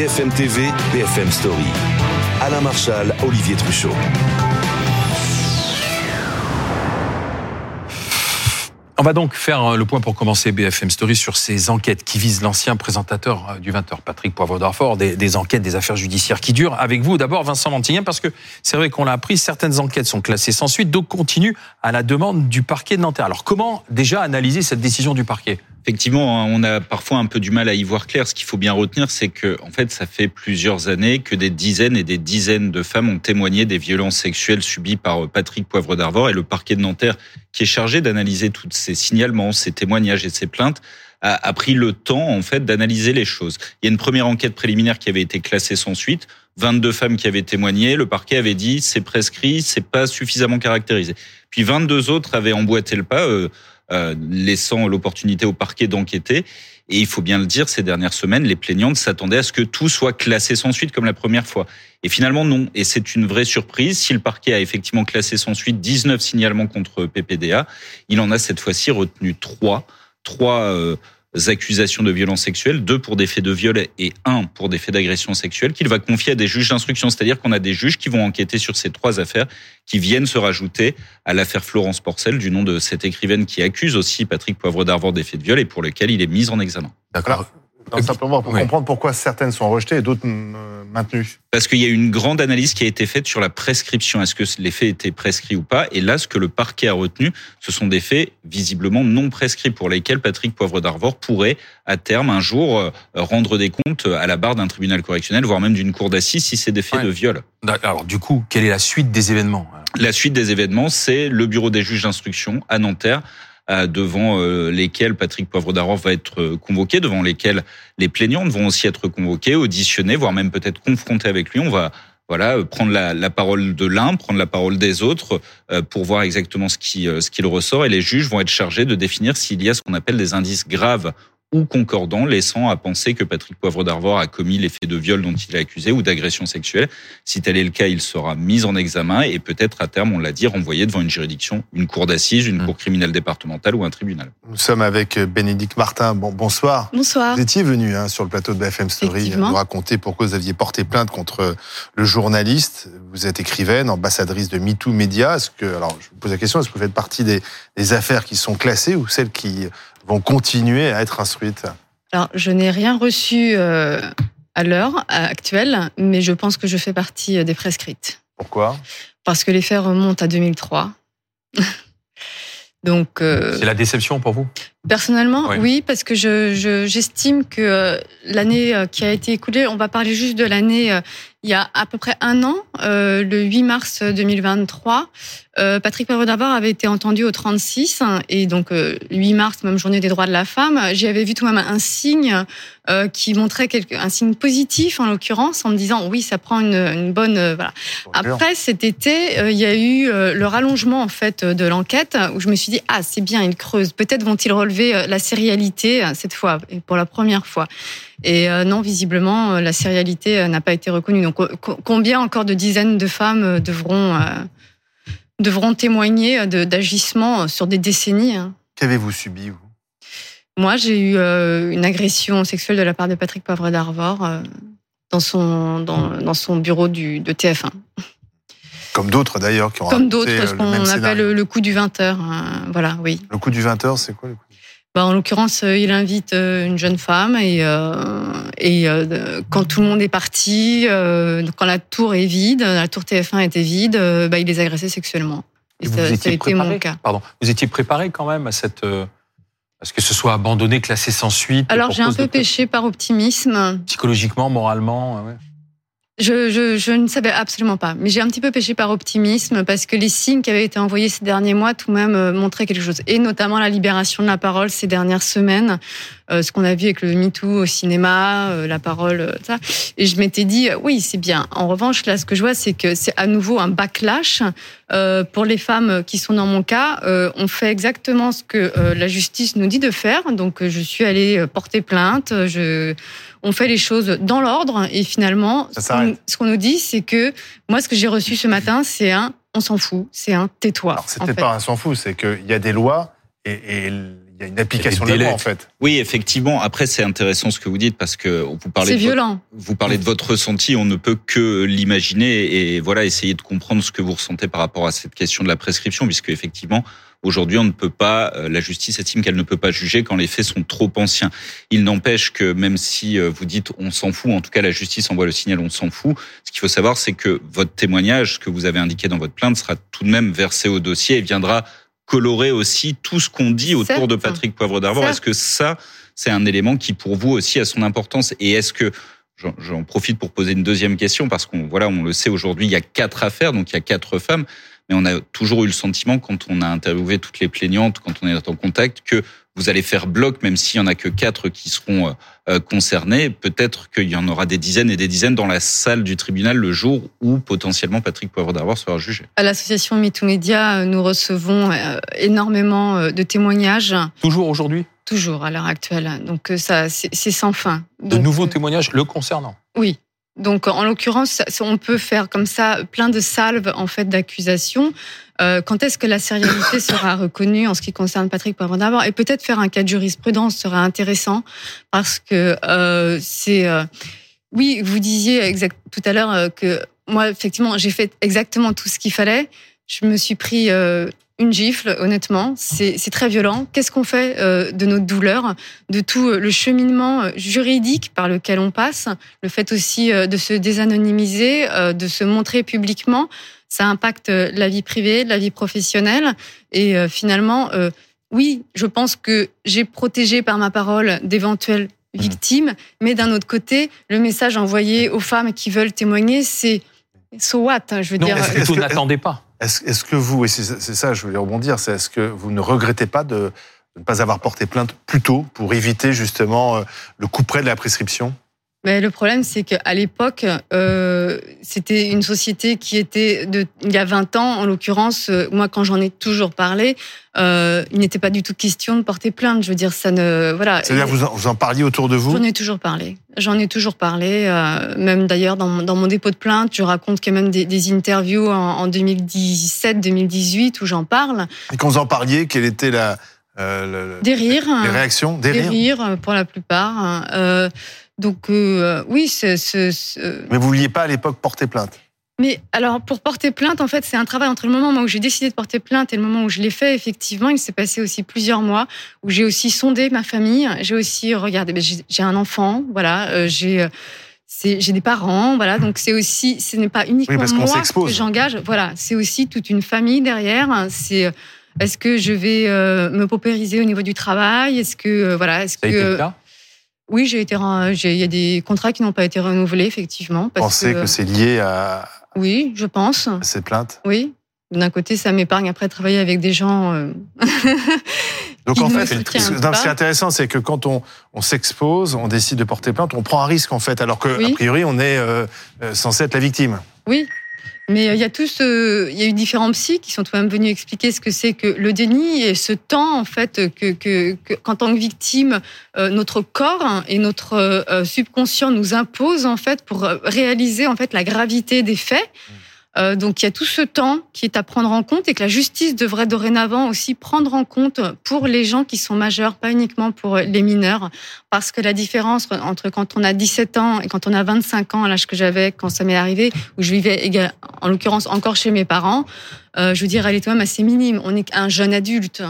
BFM TV, BFM Story. Alain Marchal, Olivier Truchot. On va donc faire euh, le point pour commencer BFM Story sur ces enquêtes qui visent l'ancien présentateur euh, du 20h, Patrick Poivre d'Arfort, des, enquêtes, des affaires judiciaires qui durent. Avec vous, d'abord, Vincent Mantignan, parce que c'est vrai qu'on l'a appris, certaines enquêtes sont classées sans suite, d'autres continuent à la demande du parquet de Nanterre. Alors, comment déjà analyser cette décision du parquet? Effectivement, hein, on a parfois un peu du mal à y voir clair. Ce qu'il faut bien retenir, c'est que, en fait, ça fait plusieurs années que des dizaines et des dizaines de femmes ont témoigné des violences sexuelles subies par euh, Patrick Poivre d'Arvor et le parquet de Nanterre, qui est chargé d'analyser tous ces signalements, ces témoignages et ces plaintes, a, pris le temps, en fait, d'analyser les choses. Il y a une première enquête préliminaire qui avait été classée sans suite. 22 femmes qui avaient témoigné. Le parquet avait dit c'est prescrit, c'est pas suffisamment caractérisé. Puis 22 autres avaient emboîté le pas. Euh, euh, laissant l'opportunité au parquet d'enquêter. Et il faut bien le dire, ces dernières semaines, les plaignantes s'attendaient à ce que tout soit classé sans suite comme la première fois. Et finalement, non. Et c'est une vraie surprise. Si le parquet a effectivement classé sans suite 19 signalements contre PPDA, il en a cette fois-ci retenu 3. 3 euh, accusations de violence sexuelle, deux pour des faits de viol et un pour des faits d'agression sexuelle, qu'il va confier à des juges d'instruction. C'est-à-dire qu'on a des juges qui vont enquêter sur ces trois affaires qui viennent se rajouter à l'affaire Florence Porcel, du nom de cette écrivaine qui accuse aussi Patrick Poivre d'Arvor des faits de viol et pour lequel il est mis en examen. D'accord. Non, simplement pour comprendre pourquoi certaines sont rejetées et d'autres maintenues. Parce qu'il y a une grande analyse qui a été faite sur la prescription. Est-ce que les faits étaient prescrits ou pas? Et là, ce que le parquet a retenu, ce sont des faits visiblement non prescrits pour lesquels Patrick Poivre d'Arvor pourrait, à terme, un jour, euh, rendre des comptes à la barre d'un tribunal correctionnel, voire même d'une cour d'assises si c'est des faits de viol. Alors, du coup, quelle est la suite des événements La suite des événements, c'est le bureau des juges d'instruction à Nanterre devant euh, lesquels Patrick Poivre d'Arvor va être euh, convoqué, devant lesquels les plaignantes vont aussi être convoquées, auditionnées, voire même peut-être confrontées avec lui. On va voilà prendre la, la parole de l'un, prendre la parole des autres euh, pour voir exactement ce qui ce qu'il ressort. Et les juges vont être chargés de définir s'il y a ce qu'on appelle des indices graves ou concordant, laissant à penser que Patrick Poivre d'Arvor a commis les faits de viol dont il est accusé ou d'agression sexuelle. Si tel est le cas, il sera mis en examen et peut-être à terme, on l'a dit, renvoyé devant une juridiction, une cour d'assises, une mmh. cour criminelle départementale ou un tribunal. Nous sommes avec euh, Bénédicte Martin. Bon, bonsoir. Bonsoir. Vous étiez venu hein, sur le plateau de BFM Story nous raconter pourquoi vous aviez porté plainte contre le journaliste. Vous êtes écrivaine, ambassadrice de MeToo Média. Est-ce que, alors, je vous pose la question, est-ce que vous faites partie des, des affaires qui sont classées ou celles qui vont continuer à être instruites Alors, je n'ai rien reçu euh, à l'heure actuelle, mais je pense que je fais partie euh, des prescrites. Pourquoi? Parce que les faits remontent à 2003. Donc, euh, c'est la déception pour vous? Personnellement, oui. parce que je, j'estime que l'année qui a été écoulée, on va parler juste de l'année il y a à peu près un an, euh, le 8 mars 2023, euh, Patrick Perrault-Davor avait été entendu au 36 et donc euh, 8 mars, même journée des droits de la femme, j'y avais vu tout de même un signe euh, qui montrait quelque, un signe positif en l'occurrence, en me disant oui, ça prend une, une bonne euh, voilà. Après cet été, euh, il y a eu le rallongement en fait de l'enquête où je me suis dit ah c'est bien, ils creusent, peut-être vont-ils relever la sérialité cette fois et pour la première fois. Et non, visiblement, la sérialité n'a pas été reconnue. Donc, combien encore de dizaines de femmes devront devront témoigner d'agissements sur des décennies hein? Qu'avez-vous subi vous? Moi, j'ai eu une agression sexuelle de la part de Patrick Poivre d'Arvor dans son dans, dans, son bureau du, de TF1. Comme d'autres d'ailleurs qui ont Comme d'autres, ce qu'on appelle le coup du 20 h hein, voilà, oui. Le coup du 20 h c'est quoi le coup bah, en l'occurrence, euh, il invite euh, une jeune femme et, euh, et quand tout le monde est parti, quand la tour est vide, la tour TF1 était vide, bah, il les agressait sexuellement. Et, ça, a été mon cas. Pardon. Vous étiez préparé quand même à cette à ce que ce soit abandonné, classé sans suite. Alors j'ai un peu péché par optimisme. Psychologiquement, moralement. Ouais. Je, je, je, ne savais absolument pas, mais j'ai un petit peu péché par optimisme parce que les signes qui avaient été envoyés ces derniers mois tout de même euh, montraient quelque chose, et notamment la libération de la parole ces dernières semaines, euh, ce qu'on a vu avec le MeToo au cinéma, euh, la parole, ça. Et je m'étais dit, oui, c'est bien. En revanche, là, ce que je vois, c'est que c'est à nouveau un backlash pour les femmes qui sont dans mon cas. on fait exactement ce que la justice nous dit de faire, donc je suis allée porter plainte. Je on fait les choses dans l'ordre et finalement, ce qu'on nous dit, c'est que moi, ce que j'ai reçu ce matin, c'est un on s'en fout, c'est un tais-toi. c'était pas un s'en fout, c'est qu'il y a des lois et il y a une application de la loi en fait. Oui, effectivement. Après, c'est intéressant ce que vous dites parce que vous parlez. C'est violent. vous parlez de votre ressenti. On ne peut que l'imaginer et voilà essayer de comprendre ce que vous ressentez par rapport à cette question de la prescription, puisque effectivement, Aujourd'hui, on ne peut pas, euh, la justice estime qu'elle ne peut pas juger quand les faits sont trop anciens. Il n'empêche que même si euh, vous dites on s'en fout, en tout cas la justice envoie le signal on s'en fout, ce qu'il faut savoir c'est que votre témoignage, que vous avez indiqué dans votre plainte, sera tout de même versé au dossier et viendra colorer aussi tout ce qu'on dit autour de Patrick Poivre d'Arvor. Est-ce que ça, c'est un élément qui pour vous aussi a son importance? Et est-ce que J'en profite pour poser une deuxième question parce qu'on voilà, on le sait aujourd'hui, il y a quatre affaires, donc il y a quatre femmes mais on a toujours eu le sentiment, quand on a interviewé toutes les plaignantes, quand on est en contact, que vous allez faire bloc, même s'il y en a que quatre qui seront euh, euh, concernés. Peut-être qu'il y en aura des dizaines et des dizaines dans la salle du tribunal le jour où potentiellement Patrick Poivre d'Arvor sera jugé. À l'association MeToo Media, nous recevons euh, énormément de témoignages. Toujours aujourd'hui? Toujours à l'heure actuelle. Donc ça, c'est sans fin. De nouveaux témoignages le concernant? Oui. Donc, en l'occurrence, on peut faire comme ça plein de salves en fait d'accusations. Euh, quand est-ce que la sérialité sera reconnue en ce qui concerne Patrick Poivre d'abord Et peut-être faire un cas de jurisprudence serait intéressant parce que euh, c'est. Euh, oui, vous disiez exact, tout à l'heure que moi, effectivement, j'ai fait exactement tout ce qu'il fallait. Je me suis pris une gifle, honnêtement. C'est très violent. Qu'est-ce qu'on fait euh, de notre douleur, de tout euh, le cheminement euh, juridique par lequel on passe, le fait aussi de se désanonymiser, de se montrer publiquement, ça impacte la vie privée, la vie professionnelle. Et finalement, oui, je pense que j'ai protégé par ma parole d'éventuelles mmh. victimes, mais d'un autre côté, le message envoyé aux femmes qui veulent témoigner, c'est so what Je veux non, dire. Est-ce que n'attendez pas est-ce que vous, et c'est ça, je voulais rebondir, c'est est-ce que vous ne regrettez pas de, ne pas avoir porté plainte plus tôt pour éviter justement euh, le coup près de la prescription? Mais le problème, c'est qu'à l'époque, euh, c'était une société qui était de, il y a 20 ans, en l'occurrence, euh, moi, quand j'en ai toujours parlé, euh, il n'était pas du tout question de porter plainte. Je veux dire, ça ne, voilà. C'est-à-dire, vous, vous en parliez autour de vous? J'en ai toujours parlé. J'en ai toujours parlé. Même d'ailleurs, dans, dans, mon dépôt de plainte, je raconte quand même des, des interviews en, en 2017-2018 où j'en parle. Et quand vous en parliez, quelle était la euh, des rires, des réactions, des, des rires? pour la plupart. Euh, donc euh, oui, c'est. Mais vous vouliez pas à l'époque porter plainte mais alors, pour porter plainte, en fait, c'est un travail entre le moment où j'ai décidé de porter plainte et le moment où je l'ai fait. Effectivement, il s'est passé aussi plusieurs mois où j'ai aussi sondé ma famille. J'ai aussi regardé. J'ai un enfant, voilà. Euh, j'ai euh, j'ai des parents, voilà. Donc c'est aussi, ce n'est pas uniquement moi que j'engage. Voilà, c'est aussi toute une famille derrière. C'est est-ce que je vais me paupériser au niveau du travail Est-ce que voilà, est-ce que oui, j'ai été. Il y a des contrats qui n'ont pas été renouvelés, effectivement. Parce Pensez que, c'est lié à. Oui, je pense. À ces plaintes. Oui. D'un côté, ça m'épargne après de travailler avec des gens. Euh... Donc en fait, ce qui est intéressant, c'est que quand on, on s'expose, on décide de porter plainte, on prend un risque en fait, alors que a priori, on est euh, euh, censé être la victime. Oui, mais euh, il y a tous, il y a eu différents psys qui sont tout même venus expliquer ce que c'est que le déni et ce temps en fait que, que, qu'en tant que victime, euh, notre corps et notre euh, subconscient nous impose en fait pour réaliser en fait la gravité des faits. Euh, donc il y a tout ce temps qui est à prendre en compte et que la justice devrait dorénavant aussi prendre en compte pour les gens qui sont majeurs, pas uniquement pour les mineurs, parce que la différence entre quand on a 17 ans et quand on a 25 ans, l'âge que j'avais quand ça m'est arrivé, où je vivais en l'occurrence encore chez mes parents, euh, je veux dire, elle est quand même assez minime. On est un jeune adulte.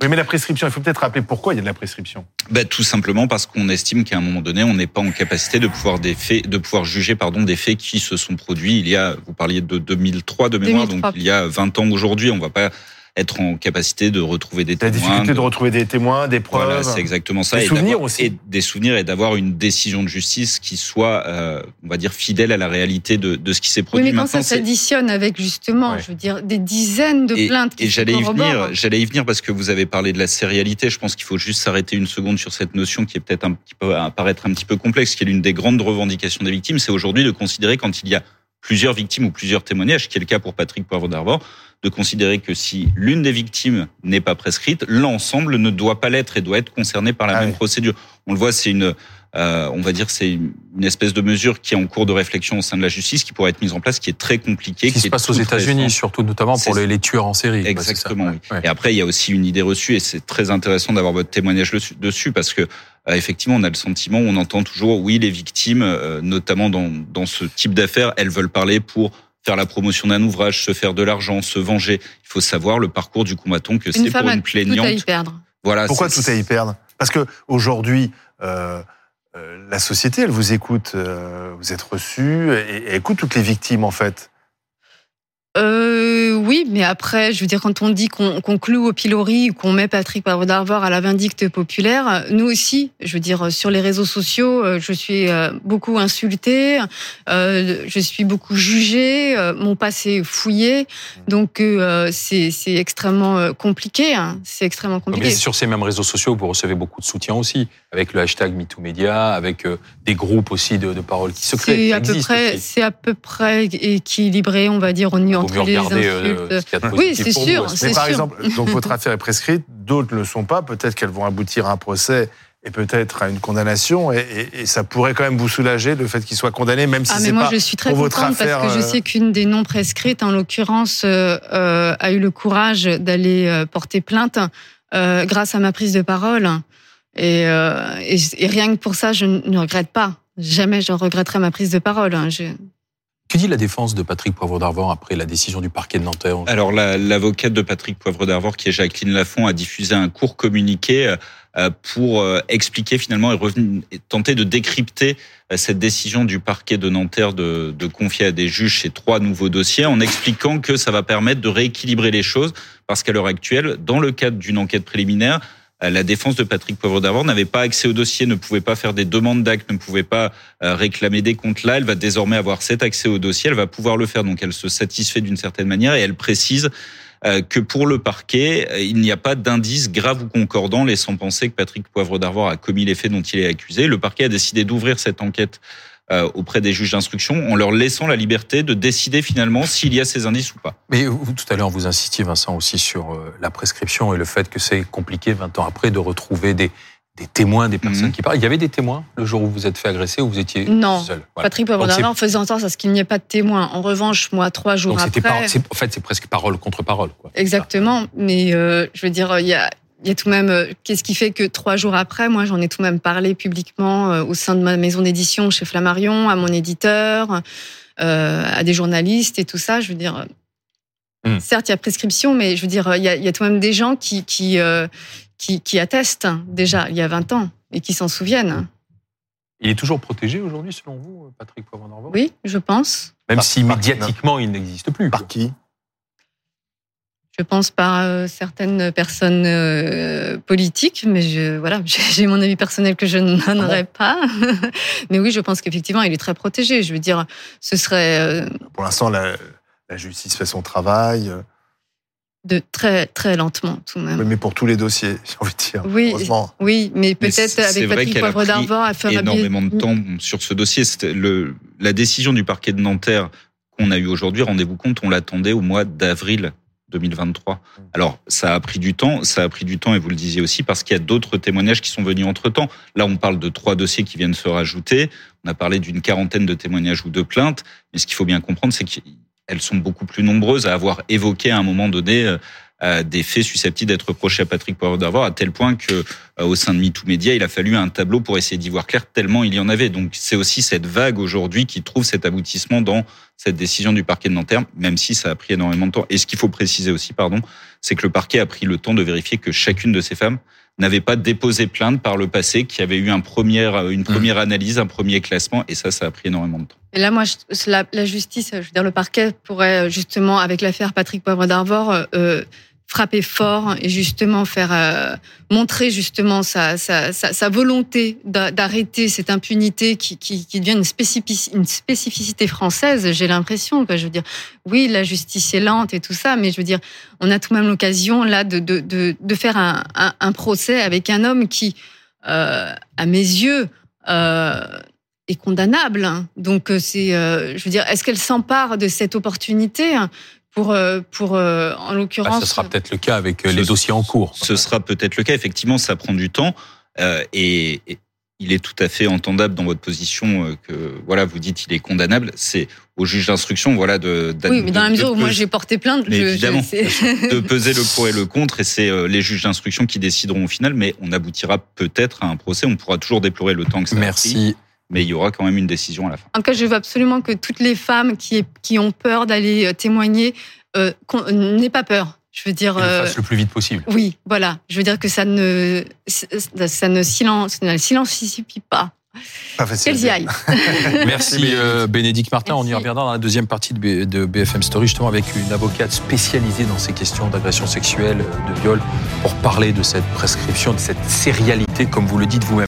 Oui, mais la prescription, il faut peut-être rappeler pourquoi il y a de la prescription. Ben, tout simplement parce qu'on estime qu'à un moment donné, on n'est pas en capacité de pouvoir des faits, de pouvoir juger, pardon, des faits qui se sont produits il y a, vous parliez de 2003 de mémoire, donc il y a 20 ans aujourd'hui, on va pas être en capacité de retrouver des témoins. La difficulté de... retrouver des témoins, des preuves. Voilà, c'est exactement ça. Des et souvenirs aussi. Et des souvenirs et d'avoir une décision de justice qui soit, euh, on va dire, fidèle à la réalité de, de ce qui s'est produit. Oui, mais quand ça s'additionne avec justement, je veux dire, des dizaines de plaintes qui Et j'allais y venir, j'allais y venir parce que vous avez parlé de la sérialité. Je pense qu'il faut juste s'arrêter une seconde sur cette notion qui est peut-être un petit peu, apparaître un petit peu complexe, qui est l'une des grandes revendications des victimes. C'est aujourd'hui de considérer quand il y a plusieurs victimes ou plusieurs témoignages, qui est le cas pour Patrick Poivre d'Arvor, de considérer que si l'une des victimes n'est pas prescrite, l'ensemble ne doit pas l'être et doit être concerné par la ah même procédure. On le voit, c'est une euh, on va dire, c'est une espèce de mesure qui est en cours de réflexion au sein de la justice, qui pourrait être mise en place, qui est très compliquée. Qui, se passe aux États-Unis, surtout notamment pour les, tueurs en série. Exactement. Oui. Et après, il y a aussi une idée reçue, et c'est très intéressant d'avoir votre témoignage dessus, parce que euh, effectivement, on a le sentiment, on entend toujours, oui, les victimes, euh, notamment dans, dans ce type d'affaires, elles veulent parler pour faire la promotion d'un ouvrage, se faire de l'argent, se venger. Il faut savoir le parcours du combattant que c'est pour une plaignante. Tout à y perdre. Voilà. Pourquoi tout à y perdre? Parce que aujourd'hui, euh, euh, la société, elle vous écoute, euh, vous êtes reçu, et, et écoute toutes les victimes en fait euh, oui, mais après, je veux dire, quand on dit qu'on cloue au pilori ou qu'on met Patrick d'Arvor à la vindicte populaire, nous aussi, je veux dire, sur les réseaux sociaux, euh, je suis euh, beaucoup insultée, euh, je suis beaucoup jugée, mon passé fouillé, donc c'est extrêmement compliqué. Hein, c'est extrêmement compliqué. Mais sur ces mêmes réseaux sociaux, vous recevez beaucoup de soutien aussi, avec le hashtag MeTooMedia, avec des groupes aussi de, de paroles qui se créent. C'est à peu près, c'est à peu près équilibré, on va dire, au niveau mieux regarder euh, Oui, c'est sûr. Mais par exemple, donc votre affaire est prescrite, d'autres ne le sont pas. Peut-être qu'elles vont aboutir à un procès et peut-être à une condamnation, et, ça pourrait quand même vous soulager le fait qu'il soit condamné, même si ah, c'est moi je suis très contente parce que je euh, sais qu'une des non prescrites, en l'occurrence, euh, a eu le courage d'aller porter plainte grâce à ma prise de parole, et, et, rien que pour ça, je ne regrette pas. Jamais je regretterai ma prise de parole. Hein. Je... Que dit la défense de Patrick Poivre d'Arvor après la décision du parquet de Nanterre Alors l'avocate de Patrick Poivre d'Arvor, qui est Jacqueline Lafont, a diffusé un court communiqué euh, pour euh, expliquer finalement et, tenter de décrypter euh, cette décision du parquet de Nanterre de, de confier à des juges ces trois nouveaux dossiers en expliquant que ça va permettre de rééquilibrer les choses parce qu'à l'heure actuelle, dans le cadre d'une enquête préliminaire, euh, la défense de Patrick Poivre d'Arvor n'avait pas accès au dossier, ne pouvait pas faire des demandes d'actes, ne pouvait pas euh, réclamer des comptes là. Elle va désormais avoir cet accès au dossier, elle va pouvoir le faire. Donc elle se satisfait d'une certaine manière et elle précise euh, que pour le parquet, il n'y a pas d'indice grave ou concordant laissant penser que Patrick Poivre d'Arvor a commis les faits dont il est accusé. Le parquet a décidé d'ouvrir cette enquête euh, auprès des juges d'instruction en leur laissant la liberté de décider finalement s'il y a ces indices ou pas. Mais vous, tout à l'heure, vous insistiez, Vincent, aussi sur euh, la prescription et le fait que c'est compliqué 20 ans après de retrouver des, des témoins, des personnes mhm. qui parlent. Il y avait des témoins le jour où vous êtes fait agresser ou vous étiez non. seul? Non, Patrick faisait en sorte à ce qu'il n'y ait pas de témoins. En revanche, moi, trois jours Donc après... en fait, c'est presque parole contre parole. Quoi. Exactement, mais euh, je veux dire, il y a, il y a tout de même, euh, qu'est-ce qui fait que trois jours après, moi, j'en ai tout de même parlé publiquement euh, au sein de ma maison d'édition chez Flammarion, à mon éditeur, euh, à des journalistes et tout ça. Je veux dire, hmm. certes, il y a prescription, mais je veux dire, il y a, il y a tout de même des gens qui qui, qui, qui attestent déjà il y a 20 ans et qui s'en souviennent. Il est toujours protégé aujourd'hui, selon vous, Patrick poivre Oui, je pense. Même si médiatiquement, il n'existe plus. Par qui? Je pense par euh, certaines personnes euh, politiques, mais je, voilà, j'ai mon avis personnel que je ne donnerai pas. mais oui, je pense qu'effectivement, il est très protégé. Je veux dire, ce serait. Euh, pour l'instant, la, la, justice fait son travail. De très très lentement tout de même. mais pour tous les dossiers, j'ai envie de dire. Oui, oui, mais peut-être avec Patrick Poivre d'Arvor à faire énormément de temps sur ce dossier. Le, la décision du parquet de Nanterre qu'on a eu aujourd'hui, rendez-vous compte, on l'attendait au mois d'avril 2023. Mmh. Alors, ça a pris du temps, ça a pris du temps, et vous le disiez aussi, parce qu'il y a d'autres témoignages qui sont venus entre-temps. Là, on parle de trois dossiers qui viennent se rajouter. On a parlé d'une quarantaine de témoignages ou de plaintes, mais ce qu'il faut bien comprendre, c'est qu'elles sont beaucoup plus nombreuses à avoir évoqué à un moment donné euh, euh, des faits susceptibles d'être reprochés à Patrick Poivre d'Arvor, à tel point que euh, au sein de MeToo Media, il a fallu un tableau pour essayer d'y voir clair, tellement il y en avait. Donc c'est aussi cette vague aujourd'hui qui trouve cet aboutissement dans cette décision du parquet de Nanterre, même si ça a pris énormément de temps. Et ce qu'il faut préciser aussi, pardon, c'est que le parquet a pris le temps de vérifier que chacune de ces femmes n'avait pas déposé plainte par le passé, qui avait eu un première, euh, une première mmh. analyse, un premier classement, et ça, ça a pris énormément de temps. Et là, moi, la, la justice, je veux dire, le parquet pourrait justement, avec l'affaire Patrick Poivre d'Arvor, euh, frapper fort et justement faire euh, montrer justement sa, sa, sa, volonté d'arrêter cette impunité qui, qui, qui devient une, spécificité, une spécificité française. J'ai l'impression je veux dire, oui, la justice est lente et tout ça, mais je veux dire, on a tout de même l'occasion là de, de, de, de faire un, un, procès avec un homme qui, euh, à mes yeux, euh, est condamnable. Donc c'est, euh, je veux dire, est-ce qu'elle s'empare de cette opportunité pour, euh, pour euh, en l'occurrence. Ah, ce sera peut-être le cas avec euh, les dossiers en cours. Ce sera peut-être le cas. Effectivement, ça prend du temps. et, il est tout à fait entendable dans votre position euh, que voilà vous dites il est condamnable. C'est au juge d'instruction voilà de, oui mais dans la mesure où moi j'ai porté plainte je, évidemment de peser le pour et le contre et c'est euh, les juges d'instruction qui décideront au final mais on aboutira peut-être à un procès on pourra toujours déplorer le temps que ça merci mais il y aura quand même une décision à la fin. En tout cas, je veux absolument que toutes les femmes qui, qui ont peur d'aller euh, témoigner euh, n'aient pas peur. Je veux dire, le euh, fasse le plus vite possible. Oui, voilà. Je veux dire que ça ne, ça ne silence, ne silencifie pas. Pas facile. Qu'elles y aillent. Merci euh, Bénédicte Martin. On y reviendra dans la deuxième partie de BFM Story, justement avec une avocate spécialisée dans ces questions d'agression sexuelle, de viol, pour parler de cette prescription, de cette sérialité, comme vous le dites vous-même.